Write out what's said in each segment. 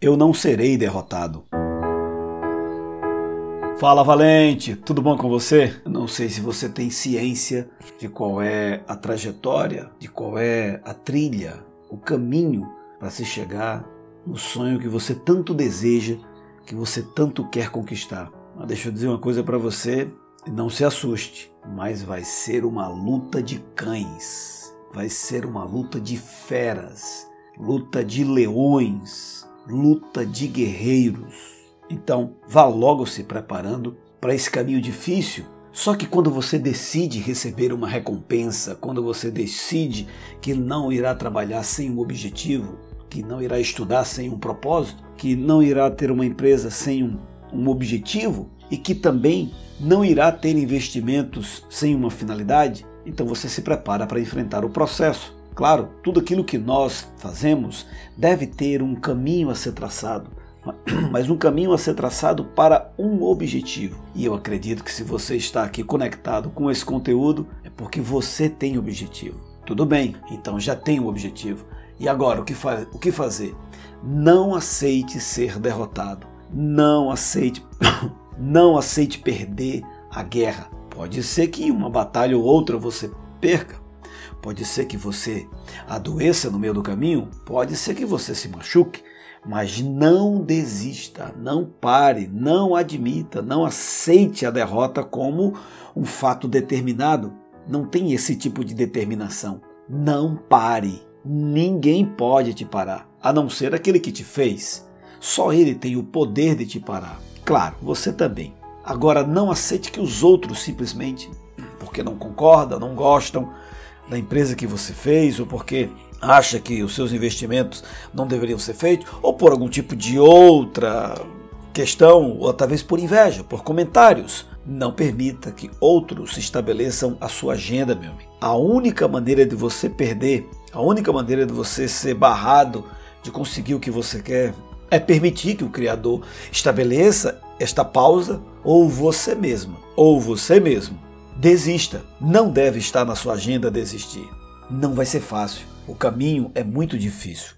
Eu não serei derrotado. Fala Valente, tudo bom com você? Não sei se você tem ciência de qual é a trajetória, de qual é a trilha, o caminho para se chegar no sonho que você tanto deseja, que você tanto quer conquistar. Mas deixa eu dizer uma coisa para você, não se assuste, mas vai ser uma luta de cães, vai ser uma luta de feras, luta de leões, luta de guerreiros então, vá logo se preparando para esse caminho difícil. Só que quando você decide receber uma recompensa, quando você decide que não irá trabalhar sem um objetivo, que não irá estudar sem um propósito, que não irá ter uma empresa sem um, um objetivo e que também não irá ter investimentos sem uma finalidade, então você se prepara para enfrentar o processo. Claro, tudo aquilo que nós fazemos deve ter um caminho a ser traçado, mas um caminho a ser traçado para um objetivo. E eu acredito que se você está aqui conectado com esse conteúdo, é porque você tem objetivo. Tudo bem, então já tem um objetivo. E agora, o que, o que fazer? Não aceite ser derrotado. Não aceite, não aceite perder a guerra. Pode ser que uma batalha ou outra você perca. Pode ser que você adoeça no meio do caminho. Pode ser que você se machuque. Mas não desista, não pare, não admita, não aceite a derrota como um fato determinado. Não tem esse tipo de determinação. Não pare. Ninguém pode te parar, a não ser aquele que te fez. Só ele tem o poder de te parar. Claro, você também. Agora, não aceite que os outros simplesmente, porque não concordam, não gostam da empresa que você fez ou porque acha que os seus investimentos não deveriam ser feitos, ou por algum tipo de outra questão, ou talvez por inveja, por comentários. Não permita que outros estabeleçam a sua agenda, meu amigo. A única maneira de você perder, a única maneira de você ser barrado de conseguir o que você quer, é permitir que o Criador estabeleça esta pausa, ou você mesmo, ou você mesmo. Desista. Não deve estar na sua agenda desistir. Não vai ser fácil o caminho é muito difícil.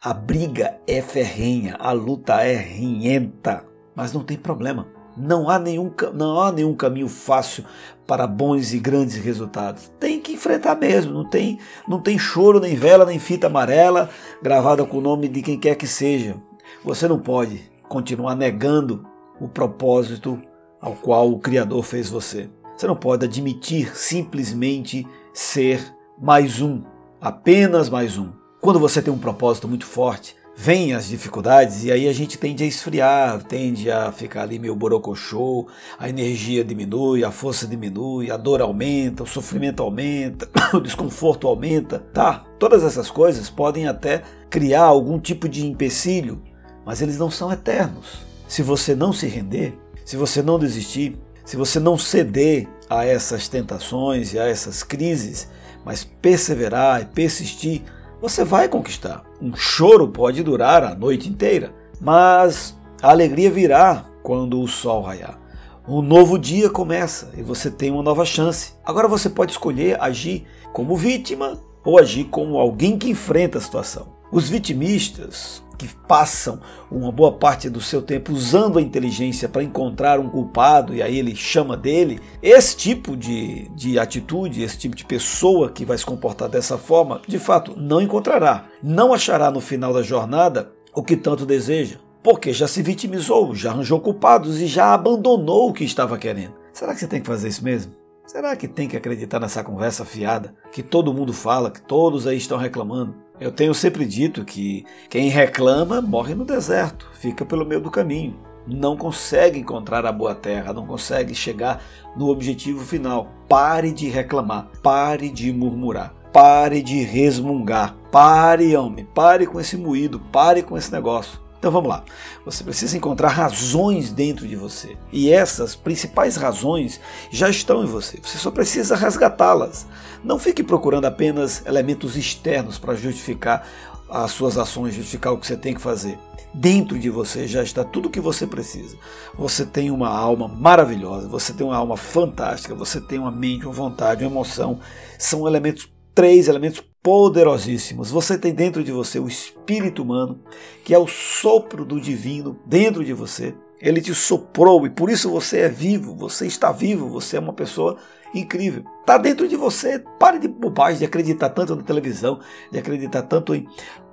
A briga é ferrenha, a luta é rinhenta, mas não tem problema. Não há nenhum, não há nenhum caminho fácil para bons e grandes resultados. Tem que enfrentar mesmo, não tem, não tem choro, nem vela, nem fita amarela gravada com o nome de quem quer que seja. Você não pode continuar negando o propósito ao qual o Criador fez você. Você não pode admitir simplesmente ser mais um apenas mais um. Quando você tem um propósito muito forte, vêm as dificuldades e aí a gente tende a esfriar, tende a ficar ali meio borocochô, a energia diminui, a força diminui, a dor aumenta, o sofrimento aumenta, o desconforto aumenta, tá? Todas essas coisas podem até criar algum tipo de empecilho, mas eles não são eternos. Se você não se render, se você não desistir, se você não ceder a essas tentações e a essas crises, mas perseverar e persistir, você vai conquistar. Um choro pode durar a noite inteira, mas a alegria virá quando o sol raiar. Um novo dia começa e você tem uma nova chance. Agora você pode escolher agir como vítima ou agir como alguém que enfrenta a situação. Os vitimistas que passam uma boa parte do seu tempo usando a inteligência para encontrar um culpado e aí ele chama dele, esse tipo de, de atitude, esse tipo de pessoa que vai se comportar dessa forma, de fato não encontrará. Não achará no final da jornada o que tanto deseja, porque já se vitimizou, já arranjou culpados e já abandonou o que estava querendo. Será que você tem que fazer isso mesmo? Será que tem que acreditar nessa conversa fiada que todo mundo fala, que todos aí estão reclamando? Eu tenho sempre dito que quem reclama morre no deserto, fica pelo meio do caminho, não consegue encontrar a boa terra, não consegue chegar no objetivo final. Pare de reclamar, pare de murmurar, pare de resmungar, pare, homem, pare com esse moído, pare com esse negócio. Então vamos lá. Você precisa encontrar razões dentro de você. E essas principais razões já estão em você. Você só precisa resgatá-las. Não fique procurando apenas elementos externos para justificar as suas ações, justificar o que você tem que fazer. Dentro de você já está tudo o que você precisa. Você tem uma alma maravilhosa, você tem uma alma fantástica, você tem uma mente, uma vontade, uma emoção. São elementos, três elementos poderosíssimos. Você tem dentro de você o espírito humano, que é o sopro do divino dentro de você. Ele te soprou e por isso você é vivo, você está vivo, você é uma pessoa incrível. Está dentro de você. Pare de bobagem de acreditar tanto na televisão, de acreditar tanto em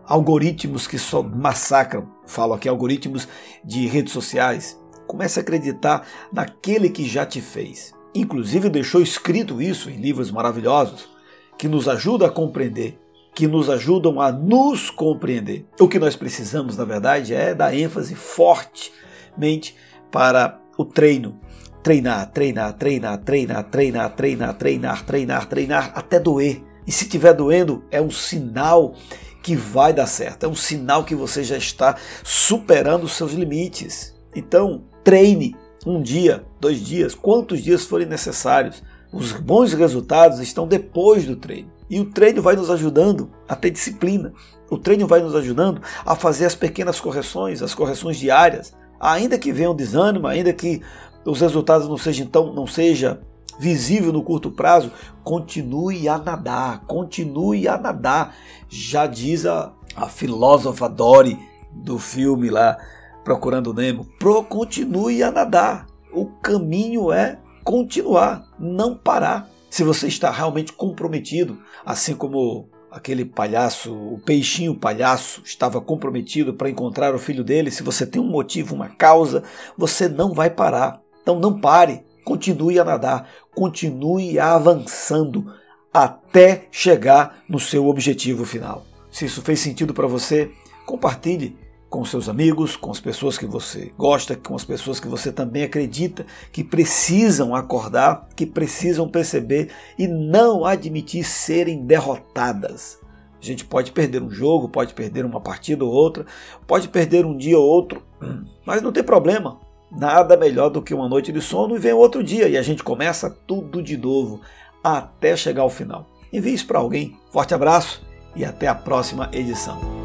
algoritmos que só massacram. Falo aqui algoritmos de redes sociais. Comece a acreditar naquele que já te fez. Inclusive deixou escrito isso em livros maravilhosos que nos ajudam a compreender, que nos ajudam a nos compreender. O que nós precisamos, na verdade, é dar ênfase fortemente para o treino. Treinar, treinar, treinar, treinar, treinar, treinar, treinar, treinar, treinar, até doer. E se estiver doendo, é um sinal que vai dar certo, é um sinal que você já está superando os seus limites. Então, treine um dia, dois dias, quantos dias forem necessários. Os bons resultados estão depois do treino. E o treino vai nos ajudando a ter disciplina. O treino vai nos ajudando a fazer as pequenas correções, as correções diárias. Ainda que venha um desânimo, ainda que os resultados não sejam então não seja visível no curto prazo, continue a nadar, continue a nadar. Já diz a, a filósofa Dory do filme lá Procurando Nemo, pro continue a nadar. O caminho é continuar, não parar. Se você está realmente comprometido, assim como aquele palhaço, o peixinho palhaço, estava comprometido para encontrar o filho dele, se você tem um motivo, uma causa, você não vai parar. Então não pare, continue a nadar, continue avançando até chegar no seu objetivo final. Se isso fez sentido para você, compartilhe com seus amigos, com as pessoas que você gosta, com as pessoas que você também acredita que precisam acordar, que precisam perceber e não admitir serem derrotadas. A gente pode perder um jogo, pode perder uma partida ou outra, pode perder um dia ou outro, mas não tem problema. Nada melhor do que uma noite de sono e vem outro dia e a gente começa tudo de novo até chegar ao final. Envie isso para alguém. Forte abraço e até a próxima edição.